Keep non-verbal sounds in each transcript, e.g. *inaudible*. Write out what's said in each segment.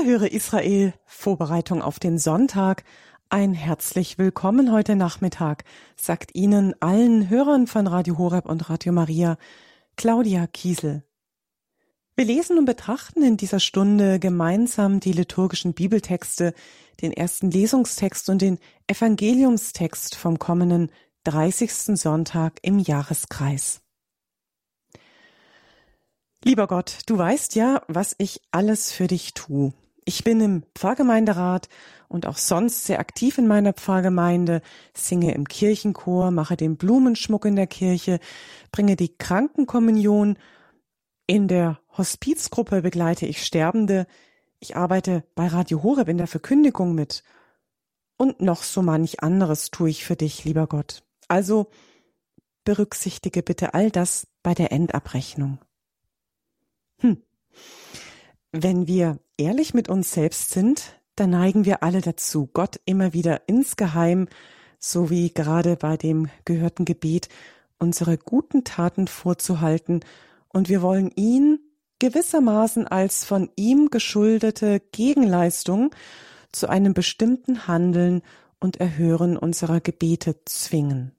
So höre Israel Vorbereitung auf den Sonntag. Ein herzlich willkommen heute Nachmittag, sagt Ihnen allen Hörern von Radio Horeb und Radio Maria Claudia Kiesel. Wir lesen und betrachten in dieser Stunde gemeinsam die liturgischen Bibeltexte, den ersten Lesungstext und den Evangeliumstext vom kommenden 30. Sonntag im Jahreskreis. Lieber Gott, du weißt ja, was ich alles für dich tue. Ich bin im Pfarrgemeinderat und auch sonst sehr aktiv in meiner Pfarrgemeinde, singe im Kirchenchor, mache den Blumenschmuck in der Kirche, bringe die Krankenkommunion, in der Hospizgruppe begleite ich Sterbende, ich arbeite bei Radio Horeb in der Verkündigung mit und noch so manch anderes tue ich für dich, lieber Gott. Also berücksichtige bitte all das bei der Endabrechnung. Hm. Wenn wir ehrlich mit uns selbst sind, dann neigen wir alle dazu, Gott immer wieder insgeheim, so wie gerade bei dem gehörten Gebet, unsere guten Taten vorzuhalten, und wir wollen ihn gewissermaßen als von ihm geschuldete Gegenleistung zu einem bestimmten Handeln und Erhören unserer Gebete zwingen.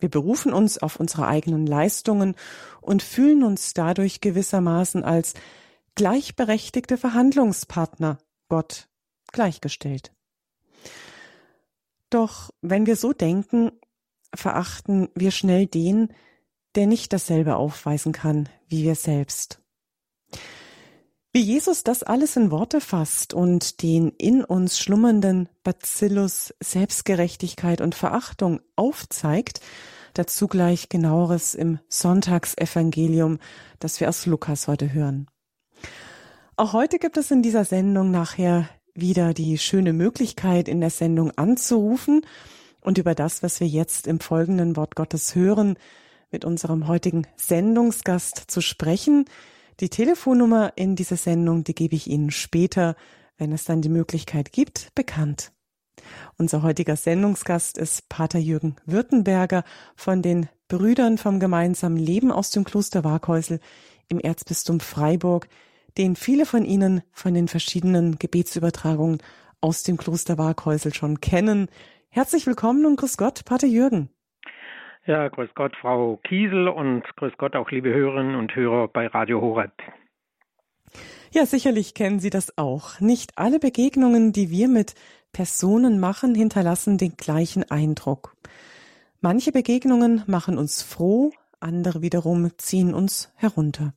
Wir berufen uns auf unsere eigenen Leistungen und fühlen uns dadurch gewissermaßen als gleichberechtigte Verhandlungspartner Gott gleichgestellt. Doch wenn wir so denken, verachten wir schnell den, der nicht dasselbe aufweisen kann wie wir selbst. Wie Jesus das alles in Worte fasst und den in uns schlummernden Bacillus Selbstgerechtigkeit und Verachtung aufzeigt, dazu gleich genaueres im Sonntagsevangelium, das wir aus Lukas heute hören. Auch heute gibt es in dieser Sendung nachher wieder die schöne Möglichkeit, in der Sendung anzurufen und über das, was wir jetzt im folgenden Wort Gottes hören, mit unserem heutigen Sendungsgast zu sprechen. Die Telefonnummer in dieser Sendung, die gebe ich Ihnen später, wenn es dann die Möglichkeit gibt, bekannt. Unser heutiger Sendungsgast ist Pater Jürgen Württemberger von den Brüdern vom gemeinsamen Leben aus dem Kloster Waghäusel im Erzbistum Freiburg, den viele von Ihnen von den verschiedenen Gebetsübertragungen aus dem Kloster Waghäusel schon kennen. Herzlich willkommen und grüß Gott, Pater Jürgen. Ja, grüß Gott, Frau Kiesel und grüß Gott auch liebe Hörerinnen und Hörer bei Radio Horeb. Ja, sicherlich kennen Sie das auch. Nicht alle Begegnungen, die wir mit Personen machen, hinterlassen den gleichen Eindruck. Manche Begegnungen machen uns froh, andere wiederum ziehen uns herunter.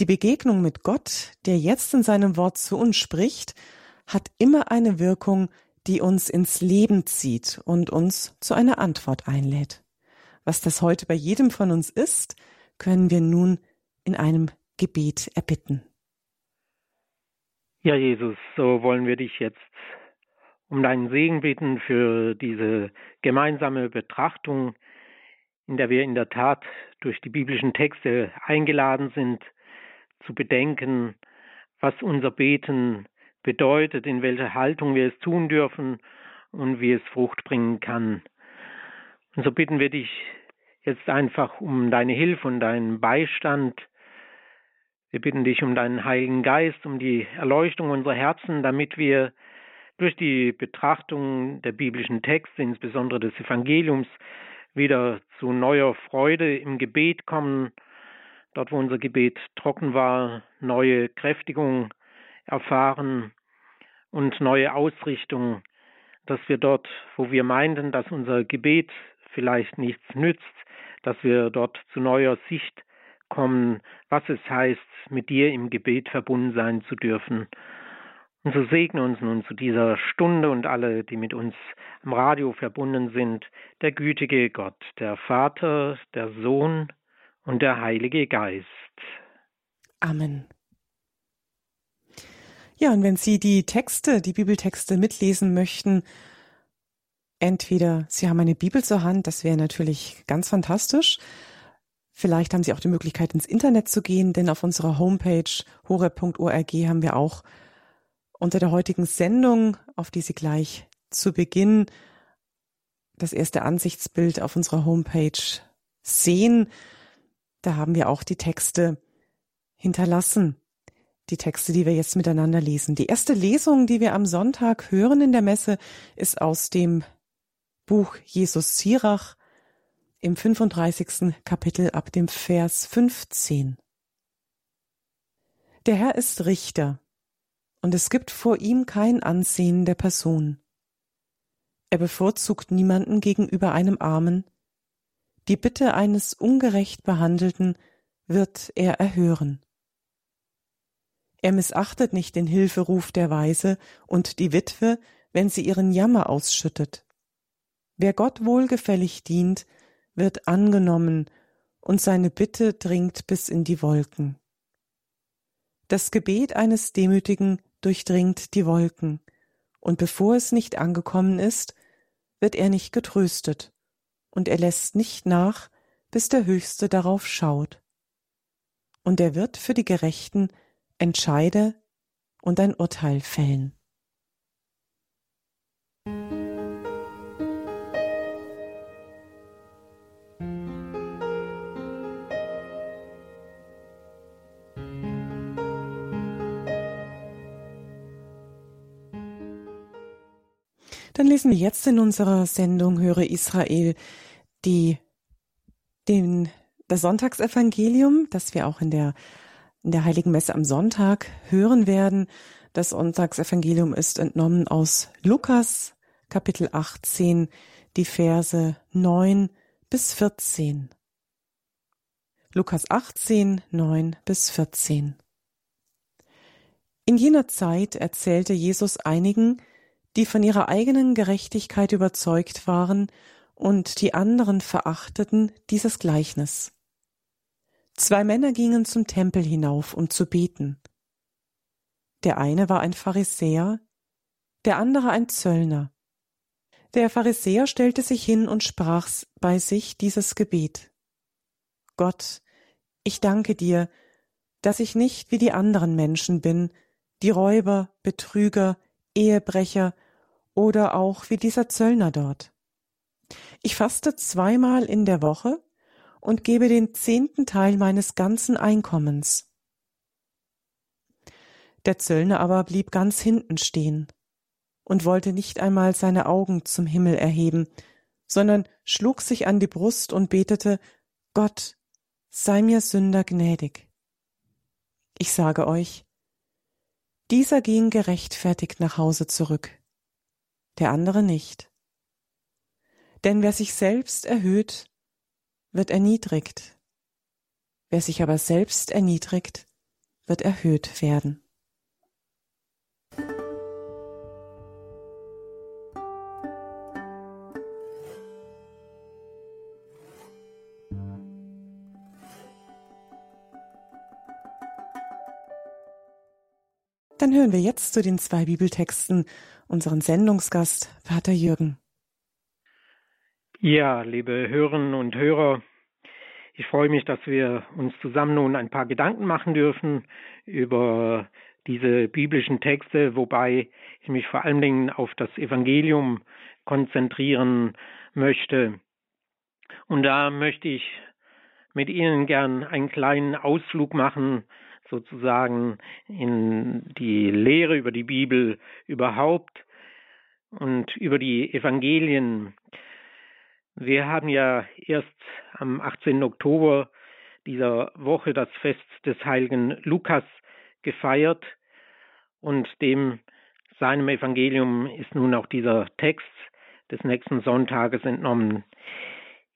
Die Begegnung mit Gott, der jetzt in seinem Wort zu uns spricht, hat immer eine Wirkung, die uns ins Leben zieht und uns zu einer Antwort einlädt. Was das heute bei jedem von uns ist, können wir nun in einem Gebet erbitten. Ja, Jesus, so wollen wir dich jetzt um deinen Segen bitten für diese gemeinsame Betrachtung, in der wir in der Tat durch die biblischen Texte eingeladen sind, zu bedenken, was unser Beten bedeutet, in welcher Haltung wir es tun dürfen und wie es Frucht bringen kann. Und so bitten wir dich jetzt einfach um deine Hilfe und deinen Beistand. Wir bitten dich um deinen Heiligen Geist, um die Erleuchtung unserer Herzen, damit wir durch die Betrachtung der biblischen Texte, insbesondere des Evangeliums, wieder zu neuer Freude im Gebet kommen, dort wo unser Gebet trocken war, neue Kräftigung erfahren und neue Ausrichtung, dass wir dort, wo wir meinten, dass unser Gebet vielleicht nichts nützt, dass wir dort zu neuer Sicht kommen, was es heißt, mit dir im Gebet verbunden sein zu dürfen. Und so segne uns nun zu dieser Stunde und alle, die mit uns am Radio verbunden sind, der gütige Gott, der Vater, der Sohn und der Heilige Geist. Amen. Ja, und wenn Sie die Texte, die Bibeltexte mitlesen möchten, entweder Sie haben eine Bibel zur Hand, das wäre natürlich ganz fantastisch. Vielleicht haben Sie auch die Möglichkeit, ins Internet zu gehen, denn auf unserer Homepage hore.org haben wir auch unter der heutigen Sendung, auf die Sie gleich zu Beginn das erste Ansichtsbild auf unserer Homepage sehen. Da haben wir auch die Texte hinterlassen. die Texte, die wir jetzt miteinander lesen. Die erste Lesung, die wir am Sonntag hören in der Messe, ist aus dem Buch Jesus Sirach im 35. Kapitel ab dem Vers 15. Der Herr ist Richter, und es gibt vor ihm kein Ansehen der Person. Er bevorzugt niemanden gegenüber einem Armen. Die Bitte eines ungerecht Behandelten wird er erhören. Er missachtet nicht den Hilferuf der Weise und die Witwe, wenn sie ihren Jammer ausschüttet. Wer Gott wohlgefällig dient, wird angenommen, und seine Bitte dringt bis in die Wolken. Das Gebet eines Demütigen durchdringt die Wolken, und bevor es nicht angekommen ist, wird er nicht getröstet, und er lässt nicht nach, bis der Höchste darauf schaut. Und er wird für die Gerechten entscheide und ein Urteil fällen. Dann lesen wir jetzt in unserer Sendung Höre Israel die, den, das Sonntagsevangelium, das wir auch in der in der Heiligen Messe am Sonntag hören werden. Das Sonntagsevangelium ist entnommen aus Lukas Kapitel 18, die Verse 9 bis 14. Lukas 18, 9 bis 14. In jener Zeit erzählte Jesus einigen, die von ihrer eigenen Gerechtigkeit überzeugt waren und die anderen verachteten, dieses Gleichnis. Zwei Männer gingen zum Tempel hinauf, um zu beten. Der eine war ein Pharisäer, der andere ein Zöllner. Der Pharisäer stellte sich hin und sprach bei sich dieses Gebet. Gott, ich danke dir, dass ich nicht wie die anderen Menschen bin, die Räuber, Betrüger, Ehebrecher oder auch wie dieser Zöllner dort. Ich faste zweimal in der Woche und gebe den zehnten Teil meines ganzen Einkommens. Der Zöllner aber blieb ganz hinten stehen und wollte nicht einmal seine Augen zum Himmel erheben, sondern schlug sich an die Brust und betete Gott, sei mir Sünder gnädig. Ich sage euch, dieser ging gerechtfertigt nach Hause zurück, der andere nicht. Denn wer sich selbst erhöht, wird erniedrigt. Wer sich aber selbst erniedrigt, wird erhöht werden. Dann hören wir jetzt zu den zwei Bibeltexten unseren Sendungsgast, Vater Jürgen. Ja, liebe Hörerinnen und Hörer, ich freue mich, dass wir uns zusammen nun ein paar Gedanken machen dürfen über diese biblischen Texte, wobei ich mich vor allen Dingen auf das Evangelium konzentrieren möchte. Und da möchte ich mit Ihnen gern einen kleinen Ausflug machen, sozusagen in die Lehre über die Bibel überhaupt und über die Evangelien. Wir haben ja erst am 18. Oktober dieser Woche das Fest des heiligen Lukas gefeiert und dem seinem Evangelium ist nun auch dieser Text des nächsten Sonntages entnommen.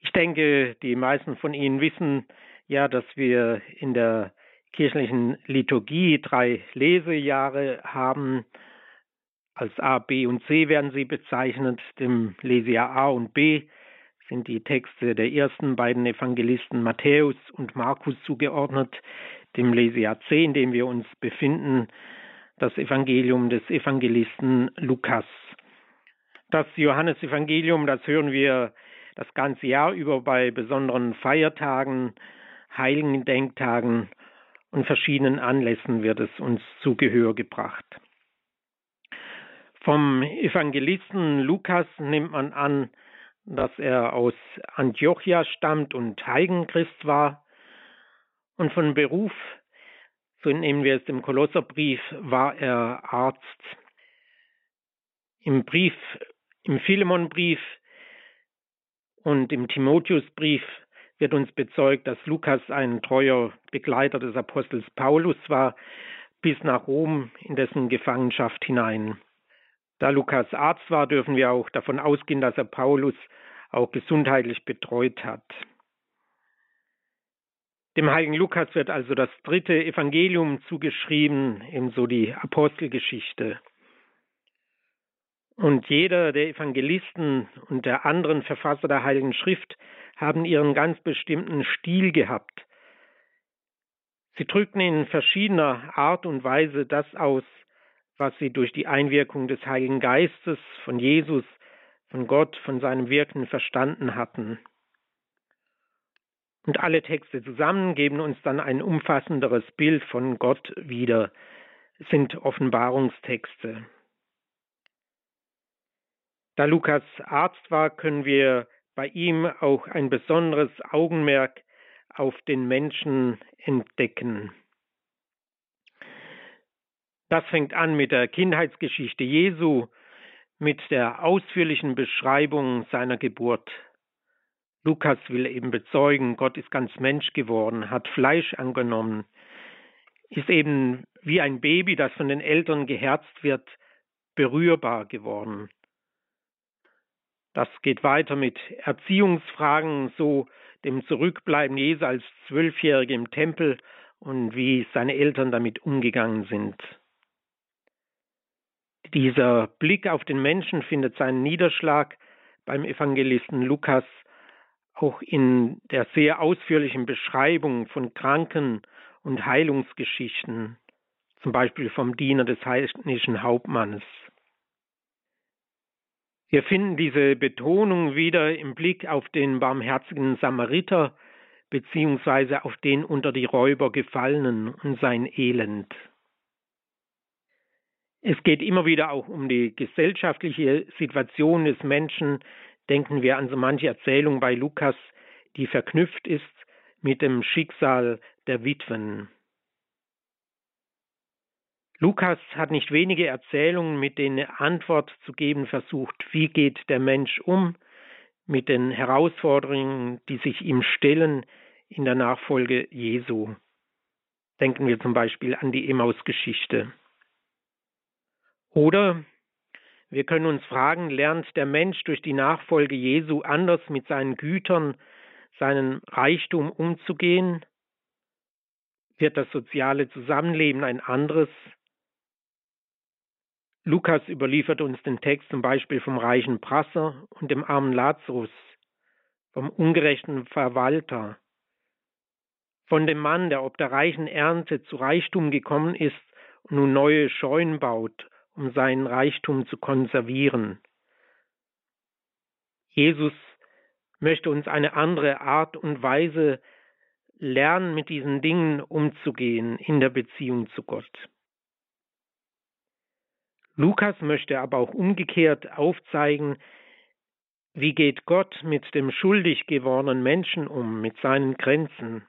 Ich denke, die meisten von Ihnen wissen ja, dass wir in der kirchlichen Liturgie drei Lesejahre haben. Als A, B und C werden sie bezeichnet, dem Lesejahr A und B sind die Texte der ersten beiden Evangelisten Matthäus und Markus zugeordnet, dem Lesejahr 10, in dem wir uns befinden, das Evangelium des Evangelisten Lukas. Das Johannesevangelium, das hören wir das ganze Jahr über bei besonderen Feiertagen, heiligen Denktagen und verschiedenen Anlässen wird es uns zu Gehör gebracht. Vom Evangelisten Lukas nimmt man an, dass er aus Antiochia stammt und Heigenchrist war und von Beruf so entnehmen wir es dem Kolosserbrief, war er Arzt. Im Brief, im Philemonbrief und im Timotheusbrief wird uns bezeugt, dass Lukas ein treuer Begleiter des Apostels Paulus war, bis nach Rom in dessen Gefangenschaft hinein. Da Lukas Arzt war, dürfen wir auch davon ausgehen, dass er Paulus auch gesundheitlich betreut hat. Dem heiligen Lukas wird also das dritte Evangelium zugeschrieben, ebenso die Apostelgeschichte. Und jeder der Evangelisten und der anderen Verfasser der Heiligen Schrift haben ihren ganz bestimmten Stil gehabt. Sie drückten in verschiedener Art und Weise das aus, was sie durch die Einwirkung des Heiligen Geistes, von Jesus, von Gott, von seinem Wirken verstanden hatten. Und alle Texte zusammen geben uns dann ein umfassenderes Bild von Gott wieder, es sind Offenbarungstexte. Da Lukas Arzt war, können wir bei ihm auch ein besonderes Augenmerk auf den Menschen entdecken. Das fängt an mit der Kindheitsgeschichte Jesu, mit der ausführlichen Beschreibung seiner Geburt. Lukas will eben bezeugen, Gott ist ganz Mensch geworden, hat Fleisch angenommen, ist eben wie ein Baby, das von den Eltern geherzt wird, berührbar geworden. Das geht weiter mit Erziehungsfragen, so dem Zurückbleiben Jesu als Zwölfjährige im Tempel und wie seine Eltern damit umgegangen sind. Dieser Blick auf den Menschen findet seinen Niederschlag beim Evangelisten Lukas auch in der sehr ausführlichen Beschreibung von Kranken und Heilungsgeschichten, zum Beispiel vom Diener des heidnischen Hauptmanns. Wir finden diese Betonung wieder im Blick auf den barmherzigen Samariter beziehungsweise auf den unter die Räuber gefallenen und sein Elend. Es geht immer wieder auch um die gesellschaftliche Situation des Menschen, Denken wir an so manche Erzählung bei Lukas, die verknüpft ist mit dem Schicksal der Witwen. Lukas hat nicht wenige Erzählungen, mit denen er Antwort zu geben versucht, wie geht der Mensch um mit den Herausforderungen, die sich ihm stellen in der Nachfolge Jesu. Denken wir zum Beispiel an die Emmaus-Geschichte. Oder wir können uns fragen, lernt der Mensch durch die Nachfolge Jesu anders mit seinen Gütern, seinem Reichtum umzugehen? Wird das soziale Zusammenleben ein anderes? Lukas überliefert uns den Text zum Beispiel vom reichen Prasser und dem armen Lazarus, vom ungerechten Verwalter, von dem Mann, der ob der reichen Ernte zu Reichtum gekommen ist und nun neue Scheunen baut um seinen Reichtum zu konservieren. Jesus möchte uns eine andere Art und Weise lernen, mit diesen Dingen umzugehen in der Beziehung zu Gott. Lukas möchte aber auch umgekehrt aufzeigen, wie geht Gott mit dem schuldig gewordenen Menschen um, mit seinen Grenzen.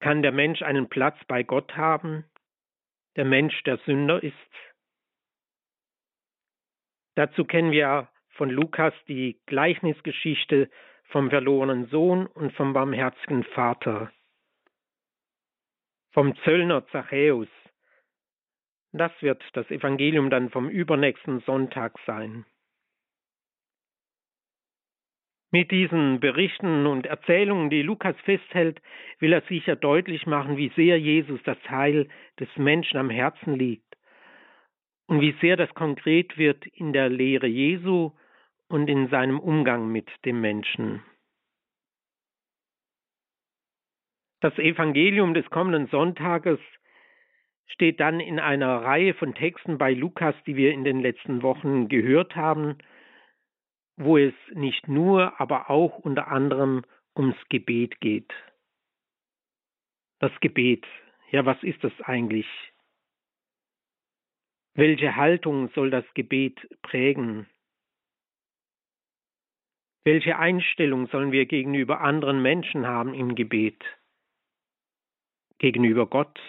Kann der Mensch einen Platz bei Gott haben? der Mensch der Sünder ist. Dazu kennen wir von Lukas die Gleichnisgeschichte vom verlorenen Sohn und vom barmherzigen Vater, vom Zöllner Zachäus. Das wird das Evangelium dann vom übernächsten Sonntag sein. Mit diesen Berichten und Erzählungen, die Lukas festhält, will er sicher deutlich machen, wie sehr Jesus das Heil des Menschen am Herzen liegt und wie sehr das konkret wird in der Lehre Jesu und in seinem Umgang mit dem Menschen. Das Evangelium des kommenden Sonntages steht dann in einer Reihe von Texten bei Lukas, die wir in den letzten Wochen gehört haben wo es nicht nur, aber auch unter anderem ums Gebet geht. Das Gebet, ja, was ist das eigentlich? Welche Haltung soll das Gebet prägen? Welche Einstellung sollen wir gegenüber anderen Menschen haben im Gebet? gegenüber Gott.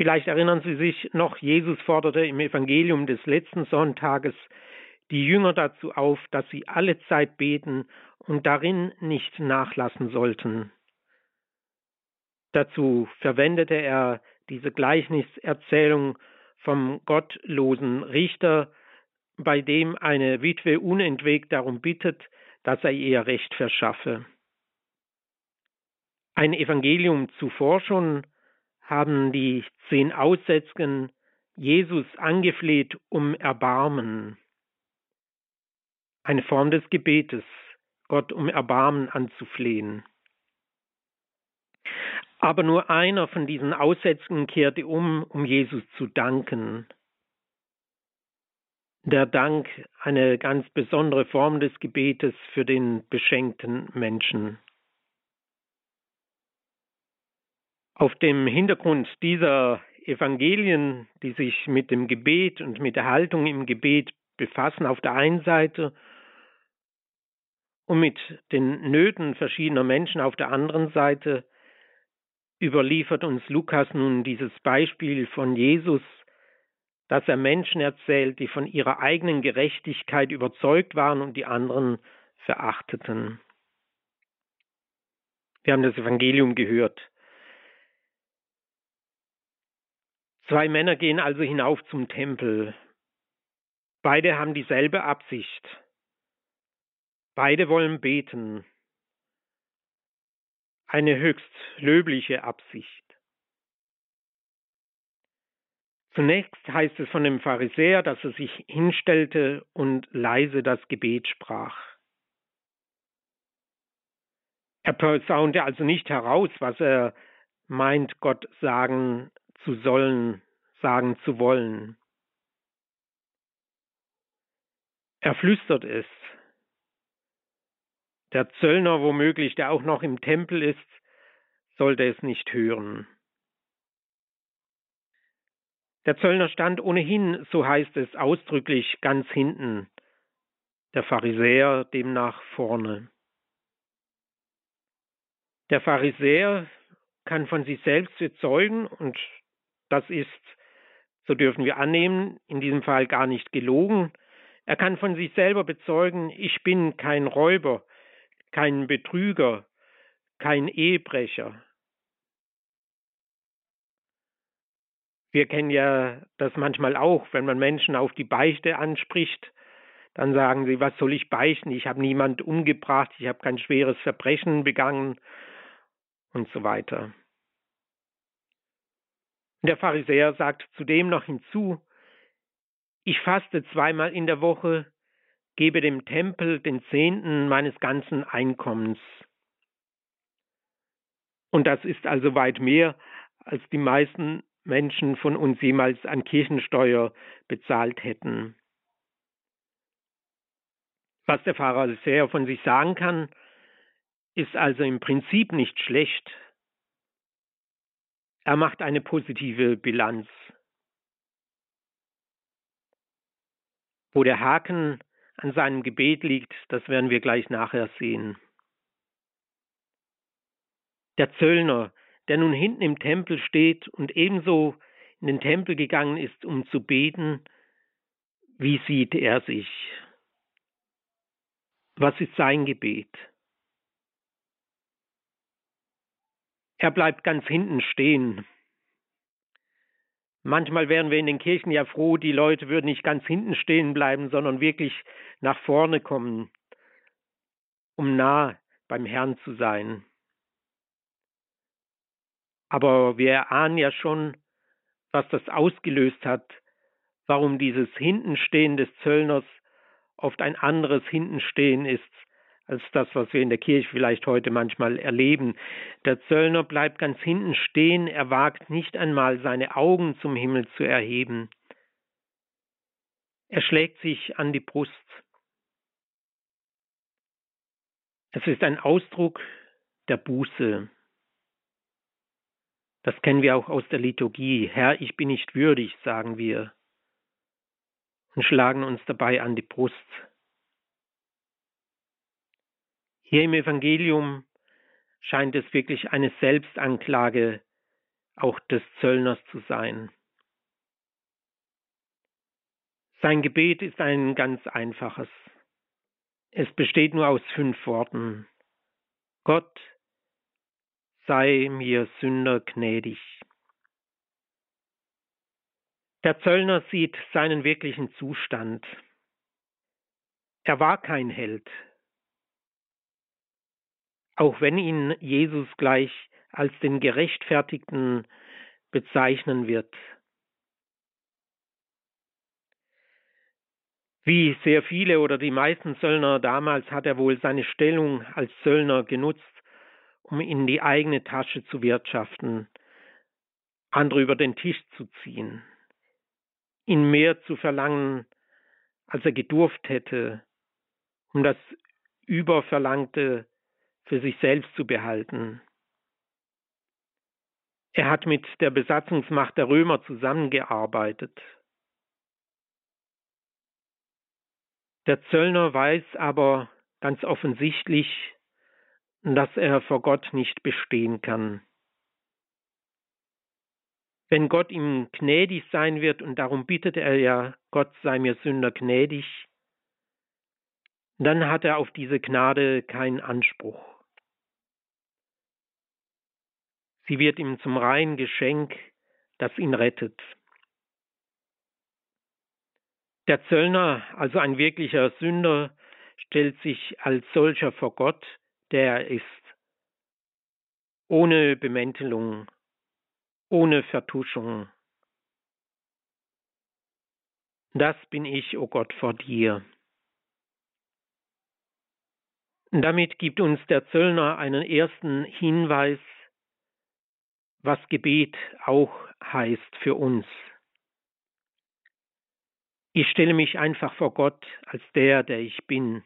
Vielleicht erinnern Sie sich noch, Jesus forderte im Evangelium des letzten Sonntages die Jünger dazu auf, dass sie alle Zeit beten und darin nicht nachlassen sollten. Dazu verwendete er diese Gleichniserzählung vom gottlosen Richter, bei dem eine Witwe unentwegt darum bittet, dass er ihr Recht verschaffe. Ein Evangelium zuvor schon haben die zehn Aussätzigen Jesus angefleht um Erbarmen. Eine Form des Gebetes, Gott um Erbarmen anzuflehen. Aber nur einer von diesen Aussätzigen kehrte um, um Jesus zu danken. Der Dank eine ganz besondere Form des Gebetes für den beschenkten Menschen. Auf dem Hintergrund dieser Evangelien, die sich mit dem Gebet und mit der Haltung im Gebet befassen, auf der einen Seite und mit den Nöten verschiedener Menschen auf der anderen Seite, überliefert uns Lukas nun dieses Beispiel von Jesus, dass er Menschen erzählt, die von ihrer eigenen Gerechtigkeit überzeugt waren und die anderen verachteten. Wir haben das Evangelium gehört. Zwei Männer gehen also hinauf zum Tempel. Beide haben dieselbe Absicht. Beide wollen beten eine höchst löbliche Absicht. Zunächst heißt es von dem Pharisäer, dass er sich hinstellte und leise das Gebet sprach. Er posaunte also nicht heraus, was er meint, Gott sagen zu sollen, sagen zu wollen. Er flüstert es, der Zöllner womöglich, der auch noch im Tempel ist, sollte es nicht hören. Der Zöllner stand ohnehin, so heißt es ausdrücklich, ganz hinten, der Pharisäer demnach vorne. Der Pharisäer kann von sich selbst bezeugen, und das ist, so dürfen wir annehmen, in diesem Fall gar nicht gelogen. Er kann von sich selber bezeugen, ich bin kein Räuber, kein Betrüger, kein Ehebrecher. Wir kennen ja das manchmal auch, wenn man Menschen auf die Beichte anspricht, dann sagen sie, was soll ich beichten? Ich habe niemand umgebracht, ich habe kein schweres Verbrechen begangen und so weiter. Der Pharisäer sagt zudem noch hinzu, ich faste zweimal in der Woche, gebe dem Tempel den Zehnten meines ganzen Einkommens. Und das ist also weit mehr, als die meisten Menschen von uns jemals an Kirchensteuer bezahlt hätten. Was der Pharisäer von sich sagen kann, ist also im Prinzip nicht schlecht. Er macht eine positive Bilanz. Wo der Haken an seinem Gebet liegt, das werden wir gleich nachher sehen. Der Zöllner, der nun hinten im Tempel steht und ebenso in den Tempel gegangen ist, um zu beten, wie sieht er sich? Was ist sein Gebet? Er bleibt ganz hinten stehen, Manchmal wären wir in den Kirchen ja froh, die Leute würden nicht ganz hinten stehen bleiben, sondern wirklich nach vorne kommen, um nah beim Herrn zu sein. Aber wir erahnen ja schon, was das ausgelöst hat, warum dieses Hintenstehen des Zöllners oft ein anderes Hintenstehen ist als das, was wir in der Kirche vielleicht heute manchmal erleben. Der Zöllner bleibt ganz hinten stehen, er wagt nicht einmal seine Augen zum Himmel zu erheben. Er schlägt sich an die Brust. Es ist ein Ausdruck der Buße. Das kennen wir auch aus der Liturgie. Herr, ich bin nicht würdig, sagen wir und schlagen uns dabei an die Brust. Hier im Evangelium scheint es wirklich eine Selbstanklage auch des Zöllners zu sein. Sein Gebet ist ein ganz einfaches. Es besteht nur aus fünf Worten. Gott sei mir Sünder gnädig. Der Zöllner sieht seinen wirklichen Zustand. Er war kein Held, auch wenn ihn Jesus gleich als den Gerechtfertigten bezeichnen wird. Wie sehr viele oder die meisten Zöllner damals hat er wohl seine Stellung als Zöllner genutzt, um in die eigene Tasche zu wirtschaften, andere über den Tisch zu ziehen ihn mehr zu verlangen, als er gedurft hätte, um das Überverlangte für sich selbst zu behalten. Er hat mit der Besatzungsmacht der Römer zusammengearbeitet. Der Zöllner weiß aber ganz offensichtlich, dass er vor Gott nicht bestehen kann. Wenn Gott ihm gnädig sein wird, und darum bittet er ja, Gott sei mir Sünder gnädig, dann hat er auf diese Gnade keinen Anspruch. Sie wird ihm zum reinen Geschenk, das ihn rettet. Der Zöllner, also ein wirklicher Sünder, stellt sich als solcher vor Gott, der er ist, ohne Bemäntelung, ohne Vertuschung. Das bin ich, o oh Gott, vor dir. Damit gibt uns der Zöllner einen ersten Hinweis, was Gebet auch heißt für uns. Ich stelle mich einfach vor Gott als der, der ich bin.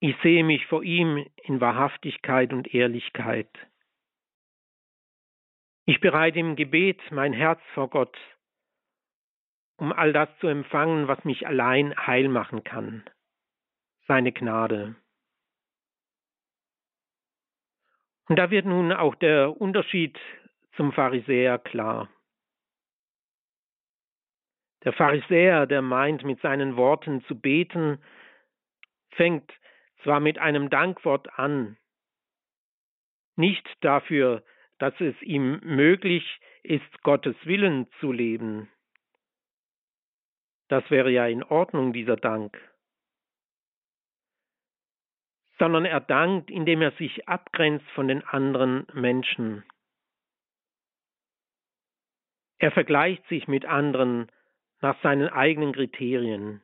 Ich sehe mich vor ihm in Wahrhaftigkeit und Ehrlichkeit. Ich bereite im Gebet mein Herz vor Gott, um all das zu empfangen, was mich allein heil machen kann. Seine Gnade. Und da wird nun auch der Unterschied zum Pharisäer klar. Der Pharisäer, der meint, mit seinen Worten zu beten, fängt zwar mit einem Dankwort an, nicht dafür, dass es ihm möglich ist, Gottes Willen zu leben. Das wäre ja in Ordnung, dieser Dank. Sondern er dankt, indem er sich abgrenzt von den anderen Menschen. Er vergleicht sich mit anderen nach seinen eigenen Kriterien.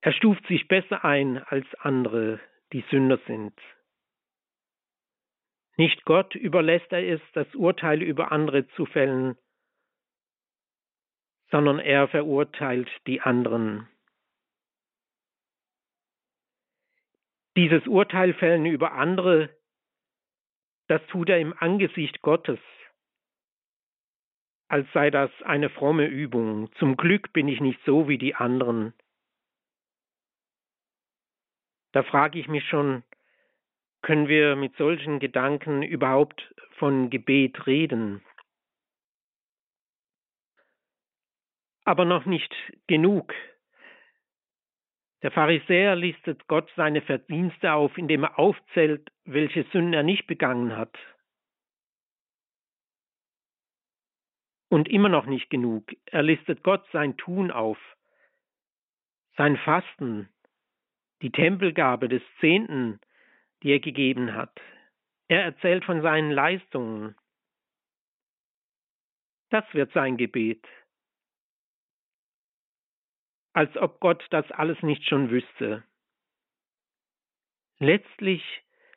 Er stuft sich besser ein als andere, die Sünder sind. Nicht Gott überlässt er es, das Urteil über andere zu fällen, sondern er verurteilt die anderen. Dieses Urteil fällen über andere, das tut er im Angesicht Gottes, als sei das eine fromme Übung. Zum Glück bin ich nicht so wie die anderen. Da frage ich mich schon, können wir mit solchen Gedanken überhaupt von Gebet reden. Aber noch nicht genug. Der Pharisäer listet Gott seine Verdienste auf, indem er aufzählt, welche Sünden er nicht begangen hat. Und immer noch nicht genug. Er listet Gott sein Tun auf, sein Fasten, die Tempelgabe des Zehnten, die er gegeben hat. Er erzählt von seinen Leistungen. Das wird sein Gebet. Als ob Gott das alles nicht schon wüsste. Letztlich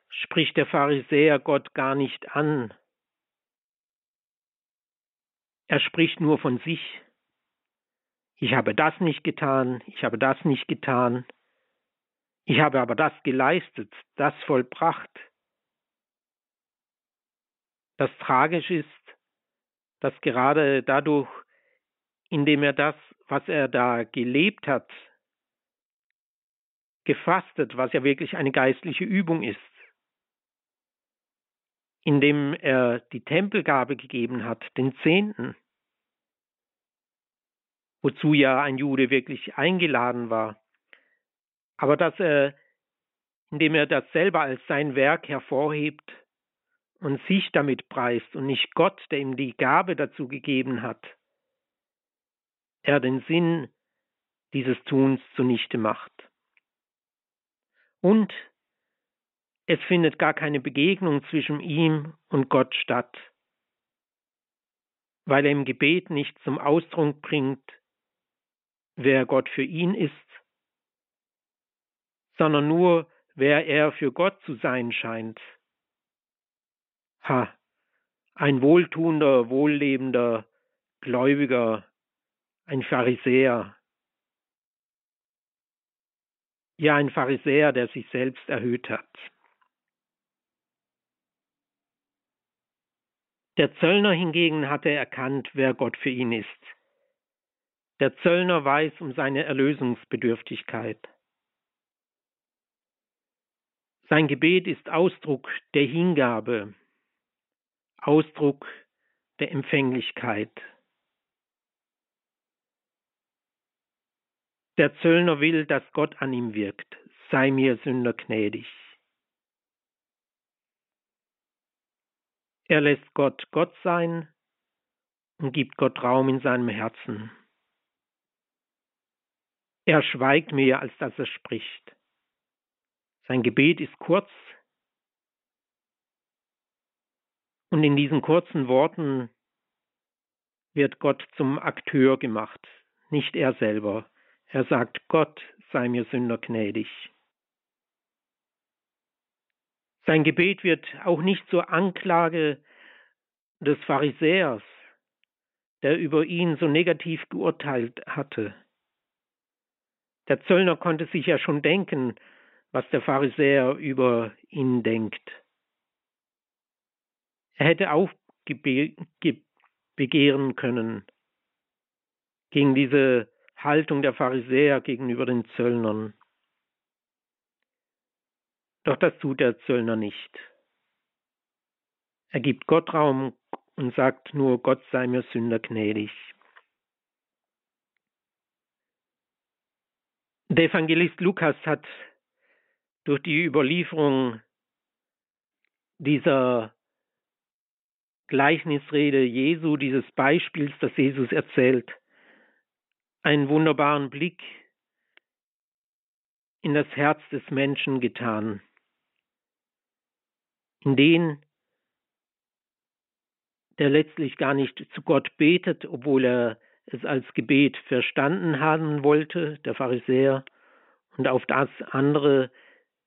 spricht der Pharisäer Gott gar nicht an. Er spricht nur von sich. Ich habe das nicht getan, ich habe das nicht getan. Ich habe aber das geleistet, das vollbracht. Das tragisch ist, dass gerade dadurch, indem er das, was er da gelebt hat, gefastet, was ja wirklich eine geistliche Übung ist, indem er die Tempelgabe gegeben hat, den Zehnten, wozu ja ein Jude wirklich eingeladen war, aber dass er, indem er das selber als sein Werk hervorhebt und sich damit preist und nicht Gott, der ihm die Gabe dazu gegeben hat, er den Sinn dieses Tuns zunichte macht. Und es findet gar keine Begegnung zwischen ihm und Gott statt, weil er im Gebet nicht zum Ausdruck bringt, wer Gott für ihn ist, sondern nur, wer er für Gott zu sein scheint. Ha, ein wohltuender, wohllebender, gläubiger, ein Pharisäer. Ja, ein Pharisäer, der sich selbst erhöht hat. Der Zöllner hingegen hatte erkannt, wer Gott für ihn ist. Der Zöllner weiß um seine Erlösungsbedürftigkeit. Sein Gebet ist Ausdruck der Hingabe, Ausdruck der Empfänglichkeit. Der Zöllner will, dass Gott an ihm wirkt. Sei mir Sünder gnädig. Er lässt Gott Gott sein und gibt Gott Raum in seinem Herzen. Er schweigt mehr, als dass er spricht. Sein Gebet ist kurz und in diesen kurzen Worten wird Gott zum Akteur gemacht, nicht er selber. Er sagt, Gott sei mir Sünder gnädig. Sein Gebet wird auch nicht zur Anklage des Pharisäers, der über ihn so negativ geurteilt hatte. Der Zöllner konnte sich ja schon denken, was der Pharisäer über ihn denkt. Er hätte aufbegehren können gegen diese Haltung der Pharisäer gegenüber den Zöllnern. Doch das tut der Zöllner nicht. Er gibt Gott Raum und sagt nur, Gott sei mir Sünder gnädig. Der Evangelist Lukas hat durch die Überlieferung dieser Gleichnisrede Jesu, dieses Beispiels, das Jesus erzählt, einen wunderbaren Blick in das Herz des Menschen getan, in den der letztlich gar nicht zu Gott betet, obwohl er es als Gebet verstanden haben wollte, der Pharisäer, und auf das andere,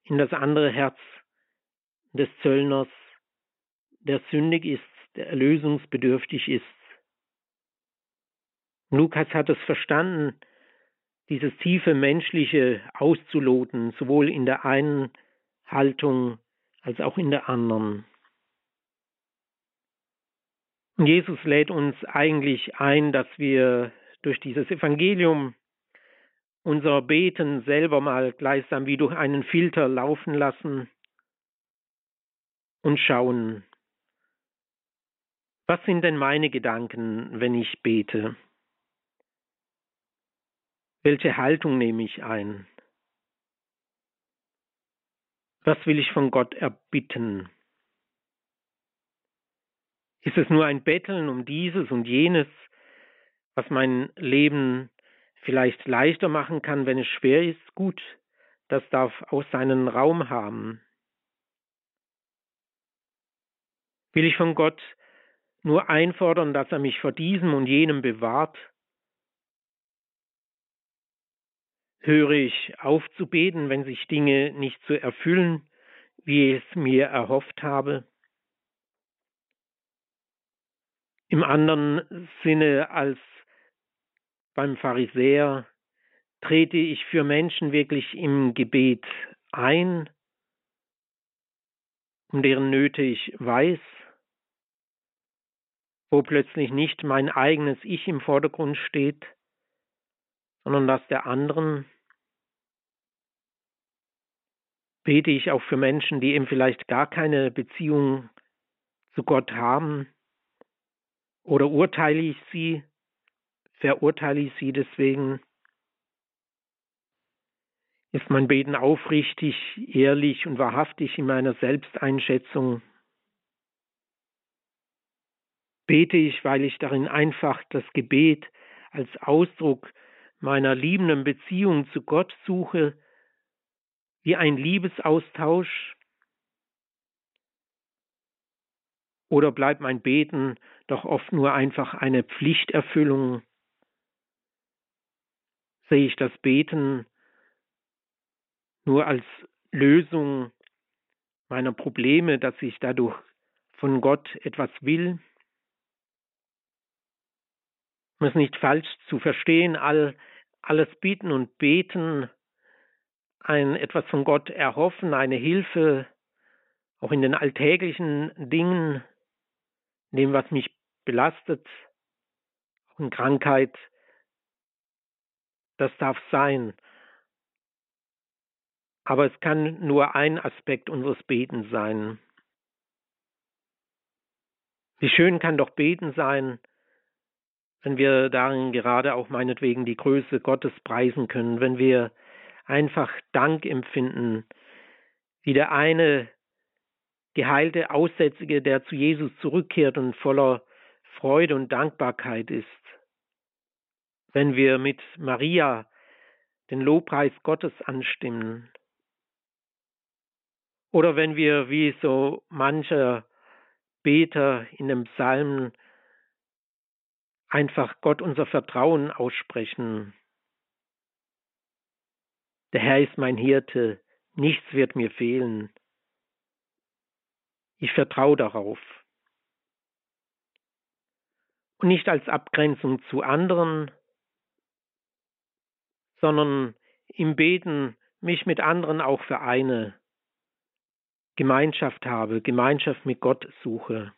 in das andere Herz des Zöllners, der sündig ist, der erlösungsbedürftig ist. Lukas hat es verstanden, dieses tiefe menschliche auszuloten, sowohl in der einen Haltung als auch in der anderen. Jesus lädt uns eigentlich ein, dass wir durch dieses Evangelium unser Beten selber mal gleichsam wie durch einen Filter laufen lassen und schauen, was sind denn meine Gedanken, wenn ich bete? Welche Haltung nehme ich ein? Was will ich von Gott erbitten? Ist es nur ein Betteln um dieses und jenes, was mein Leben vielleicht leichter machen kann, wenn es schwer ist? Gut, das darf auch seinen Raum haben. Will ich von Gott nur einfordern, dass er mich vor diesem und jenem bewahrt? Höre ich auf zu beten, wenn sich Dinge nicht so erfüllen, wie ich es mir erhofft habe? Im anderen Sinne als beim Pharisäer trete ich für Menschen wirklich im Gebet ein, um deren Nöte ich weiß, wo plötzlich nicht mein eigenes Ich im Vordergrund steht, sondern das der anderen. Bete ich auch für Menschen, die eben vielleicht gar keine Beziehung zu Gott haben? Oder urteile ich sie? Verurteile ich sie deswegen? Ist mein Beten aufrichtig, ehrlich und wahrhaftig in meiner Selbsteinschätzung? Bete ich, weil ich darin einfach das Gebet als Ausdruck meiner liebenden Beziehung zu Gott suche, wie ein Liebesaustausch? Oder bleibt mein Beten doch oft nur einfach eine Pflichterfüllung? Sehe ich das Beten nur als Lösung meiner Probleme, dass ich dadurch von Gott etwas will? Um es nicht falsch zu verstehen, all, alles Bieten und Beten, ein etwas von Gott erhoffen, eine Hilfe, auch in den alltäglichen Dingen, in dem, was mich belastet, auch in Krankheit, das darf sein. Aber es kann nur ein Aspekt unseres Betens sein. Wie schön kann doch Beten sein, wenn wir darin gerade auch meinetwegen die Größe Gottes preisen können, wenn wir einfach Dank empfinden, wie der eine geheilte Aussätzige, der zu Jesus zurückkehrt und voller Freude und Dankbarkeit ist. Wenn wir mit Maria den Lobpreis Gottes anstimmen. Oder wenn wir wie so mancher Beter in dem Psalm einfach Gott unser Vertrauen aussprechen. Der Herr ist mein Hirte, nichts wird mir fehlen. Ich vertraue darauf. Und nicht als Abgrenzung zu anderen, sondern im Beten mich mit anderen auch vereine, Gemeinschaft habe, Gemeinschaft mit Gott suche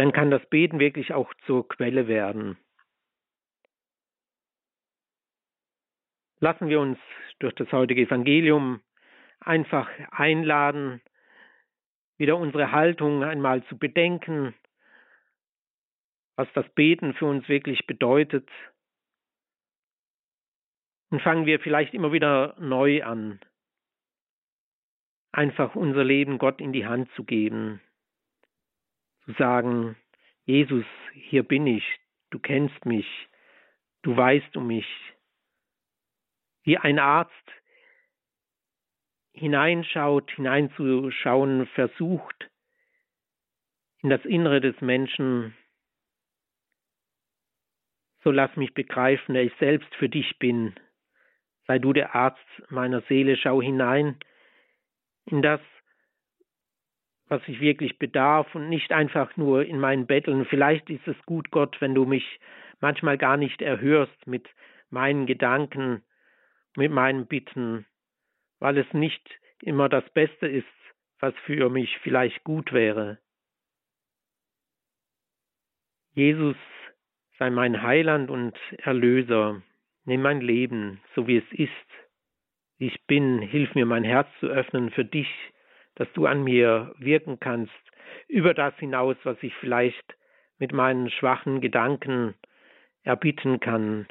dann kann das Beten wirklich auch zur Quelle werden. Lassen wir uns durch das heutige Evangelium einfach einladen, wieder unsere Haltung einmal zu bedenken, was das Beten für uns wirklich bedeutet. Und fangen wir vielleicht immer wieder neu an, einfach unser Leben Gott in die Hand zu geben zu sagen, Jesus, hier bin ich, du kennst mich, du weißt um mich. Wie ein Arzt hineinschaut, hineinzuschauen versucht in das Innere des Menschen, so lass mich begreifen, der ich selbst für dich bin. Sei du der Arzt meiner Seele, schau hinein in das, was ich wirklich bedarf und nicht einfach nur in meinen Betteln. Vielleicht ist es gut, Gott, wenn du mich manchmal gar nicht erhörst mit meinen Gedanken, mit meinen Bitten, weil es nicht immer das Beste ist, was für mich vielleicht gut wäre. Jesus sei mein Heiland und Erlöser. Nimm mein Leben, so wie es ist. Ich bin, hilf mir mein Herz zu öffnen für dich, dass du an mir wirken kannst, über das hinaus, was ich vielleicht mit meinen schwachen Gedanken erbitten kann.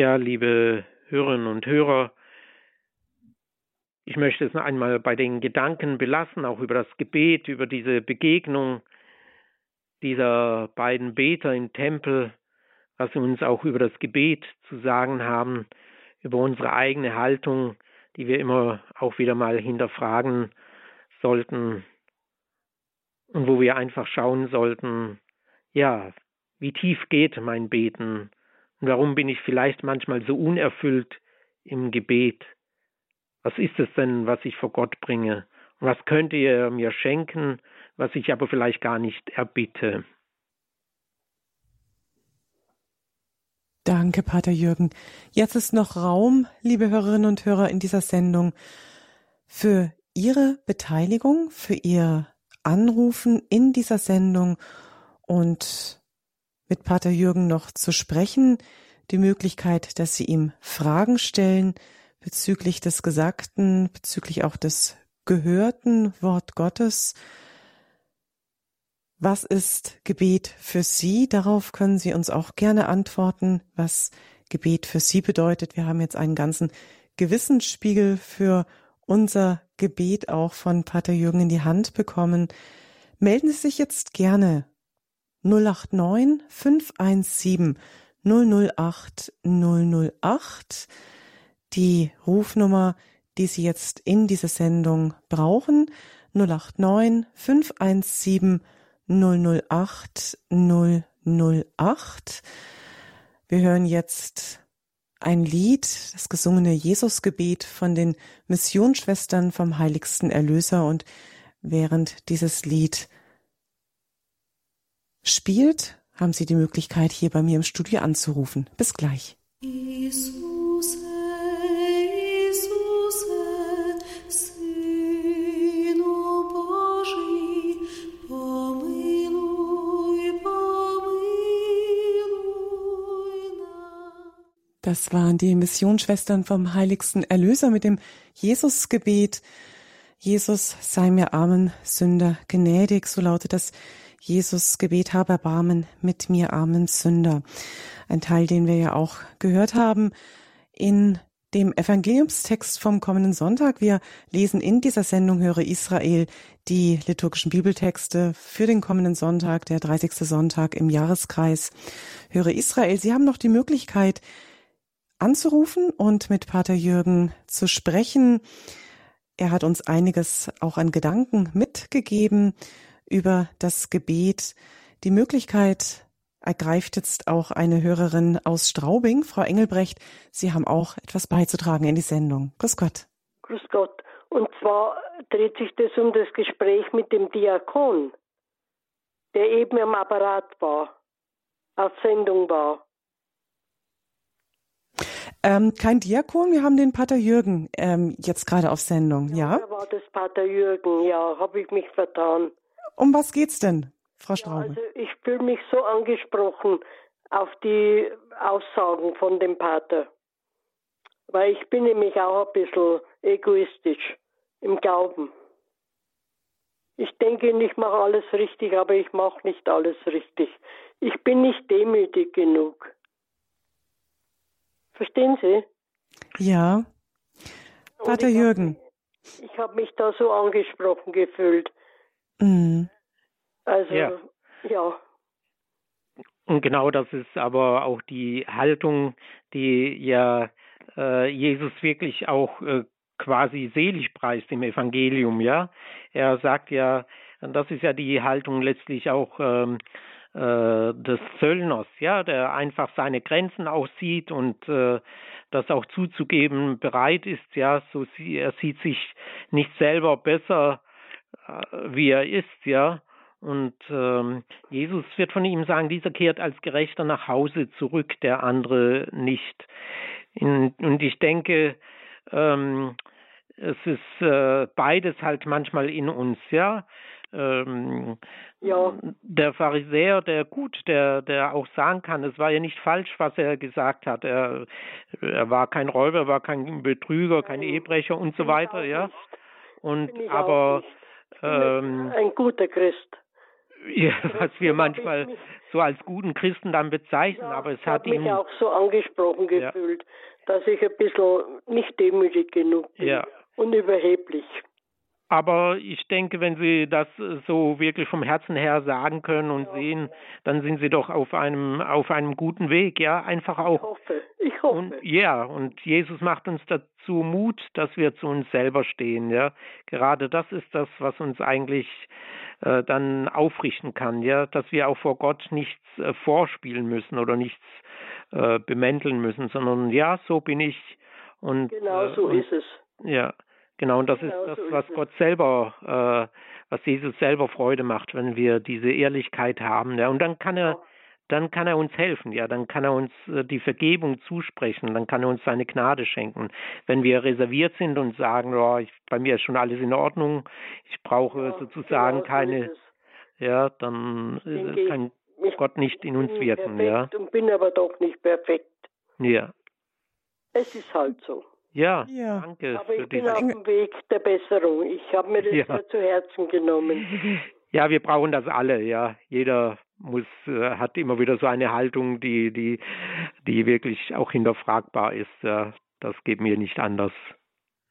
Ja, liebe Hörerinnen und Hörer, ich möchte es noch einmal bei den Gedanken belassen, auch über das Gebet, über diese Begegnung dieser beiden Beter im Tempel, was sie uns auch über das Gebet zu sagen haben über unsere eigene Haltung, die wir immer auch wieder mal hinterfragen sollten und wo wir einfach schauen sollten, ja, wie tief geht mein Beten warum bin ich vielleicht manchmal so unerfüllt im Gebet? Was ist es denn, was ich vor Gott bringe? Und was könnte er mir schenken, was ich aber vielleicht gar nicht erbitte? Danke, Pater Jürgen. Jetzt ist noch Raum, liebe Hörerinnen und Hörer, in dieser Sendung für Ihre Beteiligung, für Ihr Anrufen in dieser Sendung und mit Pater Jürgen noch zu sprechen. die Möglichkeit, dass Sie ihm Fragen stellen bezüglich des Gesagten, bezüglich auch des gehörten Wort Gottes. Was ist Gebet für Sie? Darauf können Sie uns auch gerne antworten, was Gebet für Sie bedeutet. Wir haben jetzt einen ganzen Gewissensspiegel für unser Gebet auch von Pater Jürgen in die Hand bekommen. Melden Sie sich jetzt gerne 089 517 008 008 die Rufnummer, die Sie jetzt in dieser Sendung brauchen, 089 517 008 008. Wir hören jetzt ein Lied, das gesungene Jesusgebet von den Missionsschwestern vom Heiligsten Erlöser und während dieses Lied spielt, haben Sie die Möglichkeit, hier bei mir im Studio anzurufen. Bis gleich. Jesus. Das waren die Missionsschwestern vom Heiligsten Erlöser mit dem Jesusgebet. Jesus sei mir armen Sünder gnädig, so lautet das Jesusgebet, habe Erbarmen mit mir armen Sünder. Ein Teil, den wir ja auch gehört haben in dem Evangeliumstext vom kommenden Sonntag. Wir lesen in dieser Sendung Höre Israel die liturgischen Bibeltexte für den kommenden Sonntag, der 30. Sonntag im Jahreskreis. Höre Israel. Sie haben noch die Möglichkeit, anzurufen und mit Pater Jürgen zu sprechen. Er hat uns einiges auch an Gedanken mitgegeben über das Gebet. Die Möglichkeit ergreift jetzt auch eine Hörerin aus Straubing, Frau Engelbrecht. Sie haben auch etwas beizutragen in die Sendung. Grüß Gott. Grüß Gott. Und zwar dreht sich das um das Gespräch mit dem Diakon, der eben am Apparat war, auf Sendung war. Ähm, kein Diakon, wir haben den Pater Jürgen ähm, jetzt gerade auf Sendung, ja? Ja, war das Pater Jürgen, ja, habe ich mich vertan. Um was geht's denn, Frau Straube? Ja, also ich fühle mich so angesprochen auf die Aussagen von dem Pater. Weil ich bin nämlich auch ein bisschen egoistisch im Glauben. Ich denke, ich mache alles richtig, aber ich mache nicht alles richtig. Ich bin nicht demütig genug. Verstehen Sie? Ja. Vater Jürgen. Ich habe mich da so angesprochen gefühlt. Mhm. Also, ja. ja. Und genau das ist aber auch die Haltung, die ja äh, Jesus wirklich auch äh, quasi selig preist im Evangelium, ja. Er sagt ja, das ist ja die Haltung letztlich auch ähm, äh, des Zöllners, ja, der einfach seine Grenzen auch sieht und äh, das auch zuzugeben bereit ist, ja, so sie, er sieht sich nicht selber besser, äh, wie er ist, ja. Und ähm, Jesus wird von ihm sagen, dieser kehrt als Gerechter nach Hause zurück, der andere nicht. In, und ich denke, ähm, es ist äh, beides halt manchmal in uns, ja ähm, ja. der Pharisäer, der gut, der, der auch sagen kann, es war ja nicht falsch, was er gesagt hat. Er, er war kein Räuber, war kein Betrüger, kein Ehebrecher und so weiter, ja. Und aber ähm, ein guter Christ. *laughs* Ja, was wir manchmal so als guten Christen dann bezeichnen, ja, aber es hat ihn mich auch so angesprochen gefühlt, ja. dass ich ein bisschen nicht demütig genug bin ja. und überheblich. Aber ich denke, wenn Sie das so wirklich vom Herzen her sagen können und sehen, dann sind Sie doch auf einem auf einem guten Weg, ja, einfach auch. Ich hoffe, ich hoffe. Und, ja, und Jesus macht uns dazu Mut, dass wir zu uns selber stehen, ja. Gerade das ist das, was uns eigentlich äh, dann aufrichten kann, ja, dass wir auch vor Gott nichts äh, vorspielen müssen oder nichts äh, bemänteln müssen, sondern ja, so bin ich und genau so und, ist es. Ja, Genau, und das genau ist das, so was Gott selber, äh, was Jesus selber Freude macht, wenn wir diese Ehrlichkeit haben. Ja, und dann kann er, dann kann er uns helfen, ja, dann kann er uns äh, die Vergebung zusprechen, dann kann er uns seine Gnade schenken. Wenn wir reserviert sind und sagen, oh, ich, bei mir ist schon alles in Ordnung, ich brauche ja, sozusagen genau, keine, ja, dann äh, kann Gott nicht in uns wirken, ja. Und bin aber doch nicht perfekt. Ja. Es ist halt so. Ja, ja. danke. Aber ich bin auf dem Weg der Besserung. Ich habe mir das ja. zu Herzen genommen. *laughs* Ja, wir brauchen das alle, ja. Jeder muss, äh, hat immer wieder so eine Haltung, die, die, die wirklich auch hinterfragbar ist. Ja. Das geht mir nicht anders.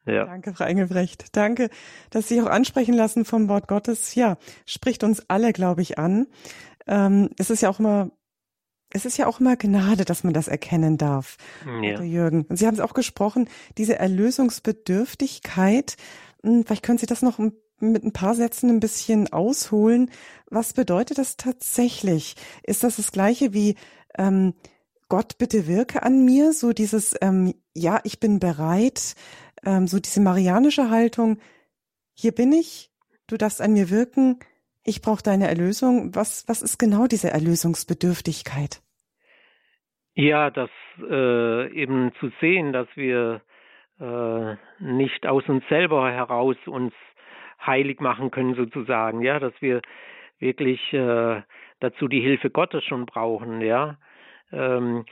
Ja. Danke, Frau Engelbrecht. Danke, dass Sie auch ansprechen lassen vom Wort Gottes. Ja, spricht uns alle, glaube ich, an. Ähm, es ist ja auch immer es ist ja auch immer Gnade, dass man das erkennen darf, ja. Jürgen. Und Sie haben es auch gesprochen, diese Erlösungsbedürftigkeit. Hm, vielleicht können Sie das noch mit ein paar Sätzen ein bisschen ausholen. Was bedeutet das tatsächlich? Ist das das Gleiche wie ähm, Gott bitte wirke an mir? So dieses ähm, Ja, ich bin bereit. Ähm, so diese marianische Haltung. Hier bin ich. Du darfst an mir wirken ich brauche deine Erlösung. Was, was ist genau diese Erlösungsbedürftigkeit? Ja, das äh, eben zu sehen, dass wir äh, nicht aus uns selber heraus uns heilig machen können, sozusagen, ja, dass wir wirklich äh, dazu die Hilfe Gottes schon brauchen, ja. Ähm,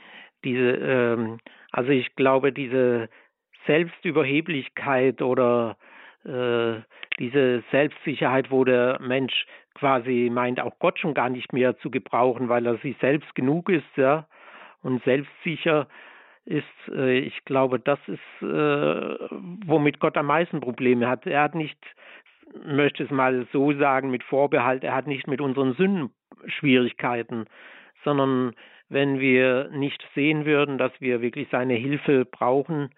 diese, ähm, also ich glaube, diese Selbstüberheblichkeit oder äh, diese Selbstsicherheit, wo der Mensch quasi meint, auch Gott schon gar nicht mehr zu gebrauchen, weil er sich selbst genug ist, ja, und selbstsicher ist, äh, ich glaube, das ist, äh, womit Gott am meisten Probleme hat. Er hat nicht, möchte es mal so sagen, mit Vorbehalt, er hat nicht mit unseren Sünden Schwierigkeiten, sondern wenn wir nicht sehen würden, dass wir wirklich seine Hilfe brauchen,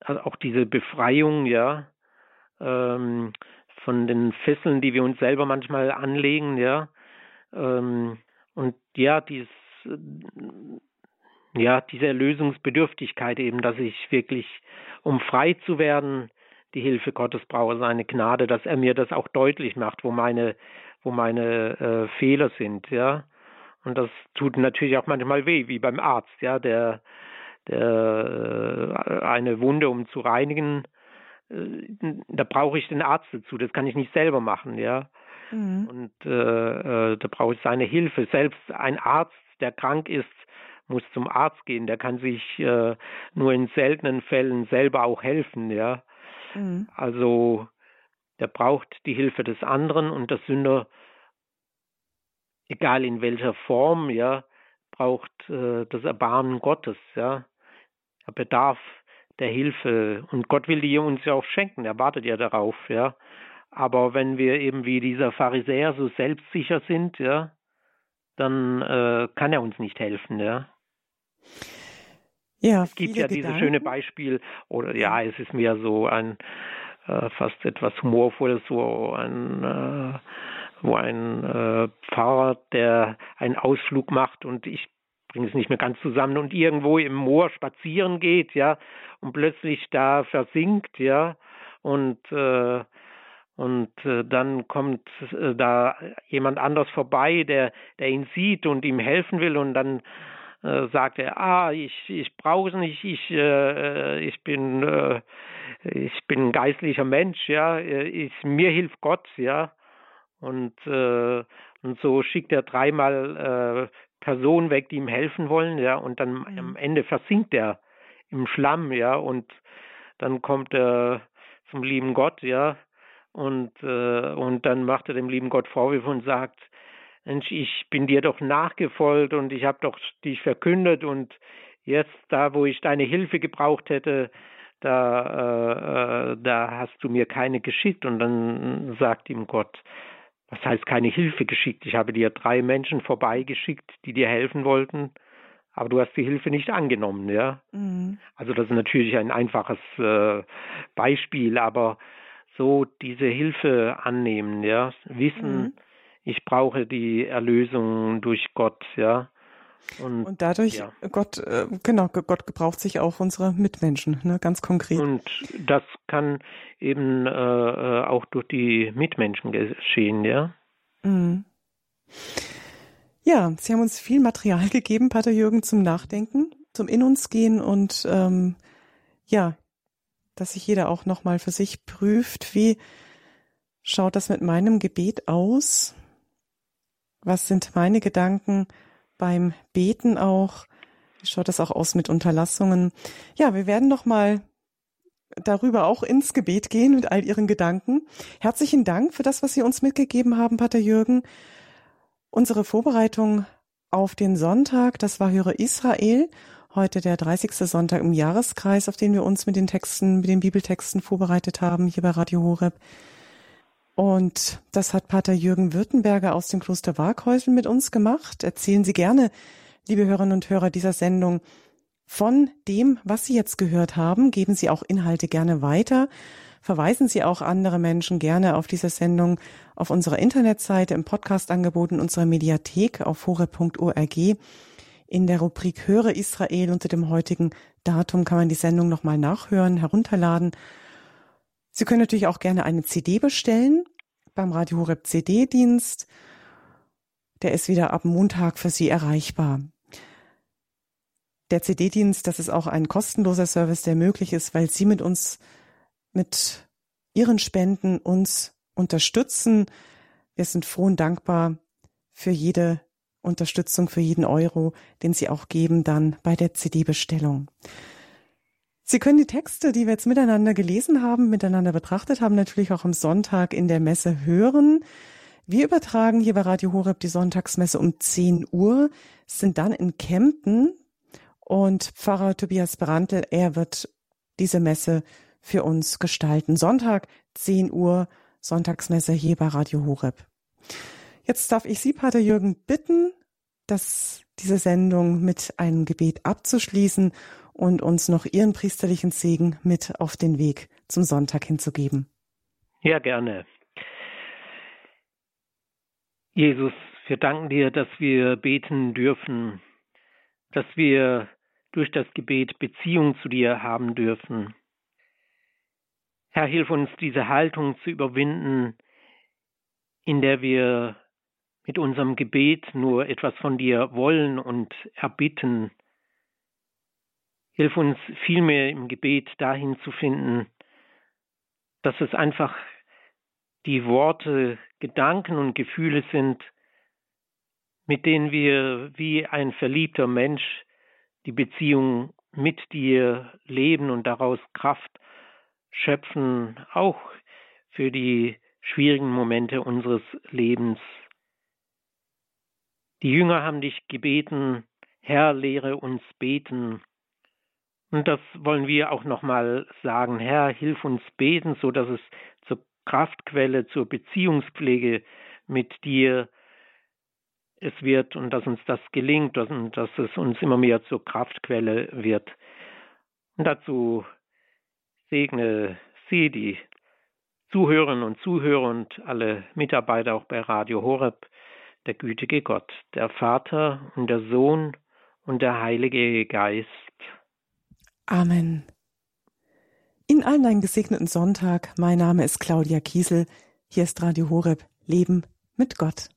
also auch diese Befreiung, ja, ähm, von den Fesseln, die wir uns selber manchmal anlegen, ja. Ähm, und ja, dieses, ja, diese Erlösungsbedürftigkeit eben, dass ich wirklich, um frei zu werden, die Hilfe Gottes brauche, seine Gnade, dass er mir das auch deutlich macht, wo meine, wo meine äh, Fehler sind, ja. Und das tut natürlich auch manchmal weh, wie beim Arzt, ja, der, der äh, eine Wunde, um zu reinigen, äh, da brauche ich den Arzt dazu, das kann ich nicht selber machen, ja. Mhm. Und äh, äh, da brauche ich seine Hilfe. Selbst ein Arzt, der krank ist, muss zum Arzt gehen. Der kann sich äh, nur in seltenen Fällen selber auch helfen, ja. Mhm. Also der braucht die Hilfe des anderen und der Sünder, egal in welcher Form, ja, braucht äh, das Erbarmen Gottes, ja. Er bedarf der Hilfe. Und Gott will die uns ja auch schenken, er wartet ja darauf, ja. Aber wenn wir eben wie dieser Pharisäer so selbstsicher sind, ja, dann äh, kann er uns nicht helfen, ja. Ja, es gibt ja Gedanken. dieses schöne Beispiel, oder ja, es ist mehr so ein äh, fast etwas humorvolles, so ein äh, wo ein äh, Pfarrer, der einen Ausflug macht und ich bringe es nicht mehr ganz zusammen und irgendwo im Moor spazieren geht, ja, und plötzlich da versinkt, ja, und äh, und äh, dann kommt äh, da jemand anders vorbei, der der ihn sieht und ihm helfen will und dann äh, sagt er, ah, ich ich brauche es nicht, ich äh, ich bin äh, ich bin ein geistlicher Mensch, ja, ich, mir hilft Gott, ja, und äh, und so schickt er dreimal äh, Personen weg, die ihm helfen wollen, ja, und dann mhm. am Ende versinkt er im Schlamm, ja, und dann kommt er zum lieben Gott, ja, und äh, und dann macht er dem lieben Gott Vorwürfe und sagt, Mensch, ich bin dir doch nachgefolgt und ich habe doch dich verkündet und jetzt da, wo ich deine Hilfe gebraucht hätte, da äh, äh da hast du mir keine geschickt und dann sagt ihm Gott, was heißt keine Hilfe geschickt? Ich habe dir drei Menschen vorbeigeschickt, die dir helfen wollten, aber du hast die Hilfe nicht angenommen, ja. Mhm. Also das ist natürlich ein einfaches äh, Beispiel, aber so diese Hilfe annehmen, ja, wissen, mhm. ich brauche die Erlösung durch Gott, ja. Und, und dadurch, ja. Gott, äh, genau, Gott gebraucht sich auch unsere Mitmenschen, ne, ganz konkret. Und das kann eben äh, äh, auch durch die Mitmenschen geschehen, ja. Mhm. Ja, Sie haben uns viel Material *laughs* gegeben, Pater Jürgen, zum Nachdenken, zum In uns gehen und ähm, ja, dass sich jeder auch nochmal für sich prüft, wie schaut das mit meinem Gebet aus? Was sind meine Gedanken? Beim Beten auch, Wie schaut das auch aus mit Unterlassungen? Ja, wir werden noch mal darüber auch ins Gebet gehen mit all Ihren Gedanken. Herzlichen Dank für das, was Sie uns mitgegeben haben, Pater Jürgen. Unsere Vorbereitung auf den Sonntag, das war Höre Israel. Heute der 30. Sonntag im Jahreskreis, auf den wir uns mit den Texten, mit den Bibeltexten vorbereitet haben, hier bei Radio Horeb. Und das hat Pater Jürgen Württemberger aus dem Kloster Waghäusel mit uns gemacht. Erzählen Sie gerne, liebe Hörerinnen und Hörer dieser Sendung, von dem, was Sie jetzt gehört haben. Geben Sie auch Inhalte gerne weiter. Verweisen Sie auch andere Menschen gerne auf diese Sendung auf unserer Internetseite, im Podcast-Angebot in unserer Mediathek auf hore.org. In der Rubrik Höre Israel unter dem heutigen Datum kann man die Sendung nochmal nachhören, herunterladen. Sie können natürlich auch gerne eine CD bestellen beim Radio Horeb CD-Dienst. Der ist wieder ab Montag für Sie erreichbar. Der CD-Dienst, das ist auch ein kostenloser Service, der möglich ist, weil Sie mit uns, mit Ihren Spenden uns unterstützen. Wir sind froh und dankbar für jede Unterstützung, für jeden Euro, den Sie auch geben dann bei der CD-Bestellung. Sie können die Texte, die wir jetzt miteinander gelesen haben, miteinander betrachtet haben, natürlich auch am Sonntag in der Messe hören. Wir übertragen hier bei Radio Horeb die Sonntagsmesse um 10 Uhr, sind dann in Kempten und Pfarrer Tobias Brandl, er wird diese Messe für uns gestalten. Sonntag 10 Uhr, Sonntagsmesse hier bei Radio Horeb. Jetzt darf ich Sie, Pater Jürgen, bitten, dass diese Sendung mit einem Gebet abzuschließen und uns noch Ihren priesterlichen Segen mit auf den Weg zum Sonntag hinzugeben. Ja, gerne. Jesus, wir danken dir, dass wir beten dürfen, dass wir durch das Gebet Beziehung zu dir haben dürfen. Herr, hilf uns, diese Haltung zu überwinden, in der wir mit unserem Gebet nur etwas von dir wollen und erbitten. Hilf uns vielmehr im Gebet dahin zu finden, dass es einfach die Worte, Gedanken und Gefühle sind, mit denen wir wie ein verliebter Mensch die Beziehung mit dir leben und daraus Kraft schöpfen, auch für die schwierigen Momente unseres Lebens. Die Jünger haben dich gebeten, Herr, lehre uns beten. Und das wollen wir auch nochmal sagen, Herr, hilf uns beten, so dass es zur Kraftquelle, zur Beziehungspflege mit dir es wird und dass uns das gelingt und dass es uns immer mehr zur Kraftquelle wird. Und dazu segne Sie, die Zuhörerinnen und Zuhörer und alle Mitarbeiter auch bei Radio Horeb, der gütige Gott, der Vater und der Sohn und der Heilige Geist. Amen. Ihnen allen einen gesegneten Sonntag. Mein Name ist Claudia Kiesel. Hier ist Radio Horeb. Leben mit Gott.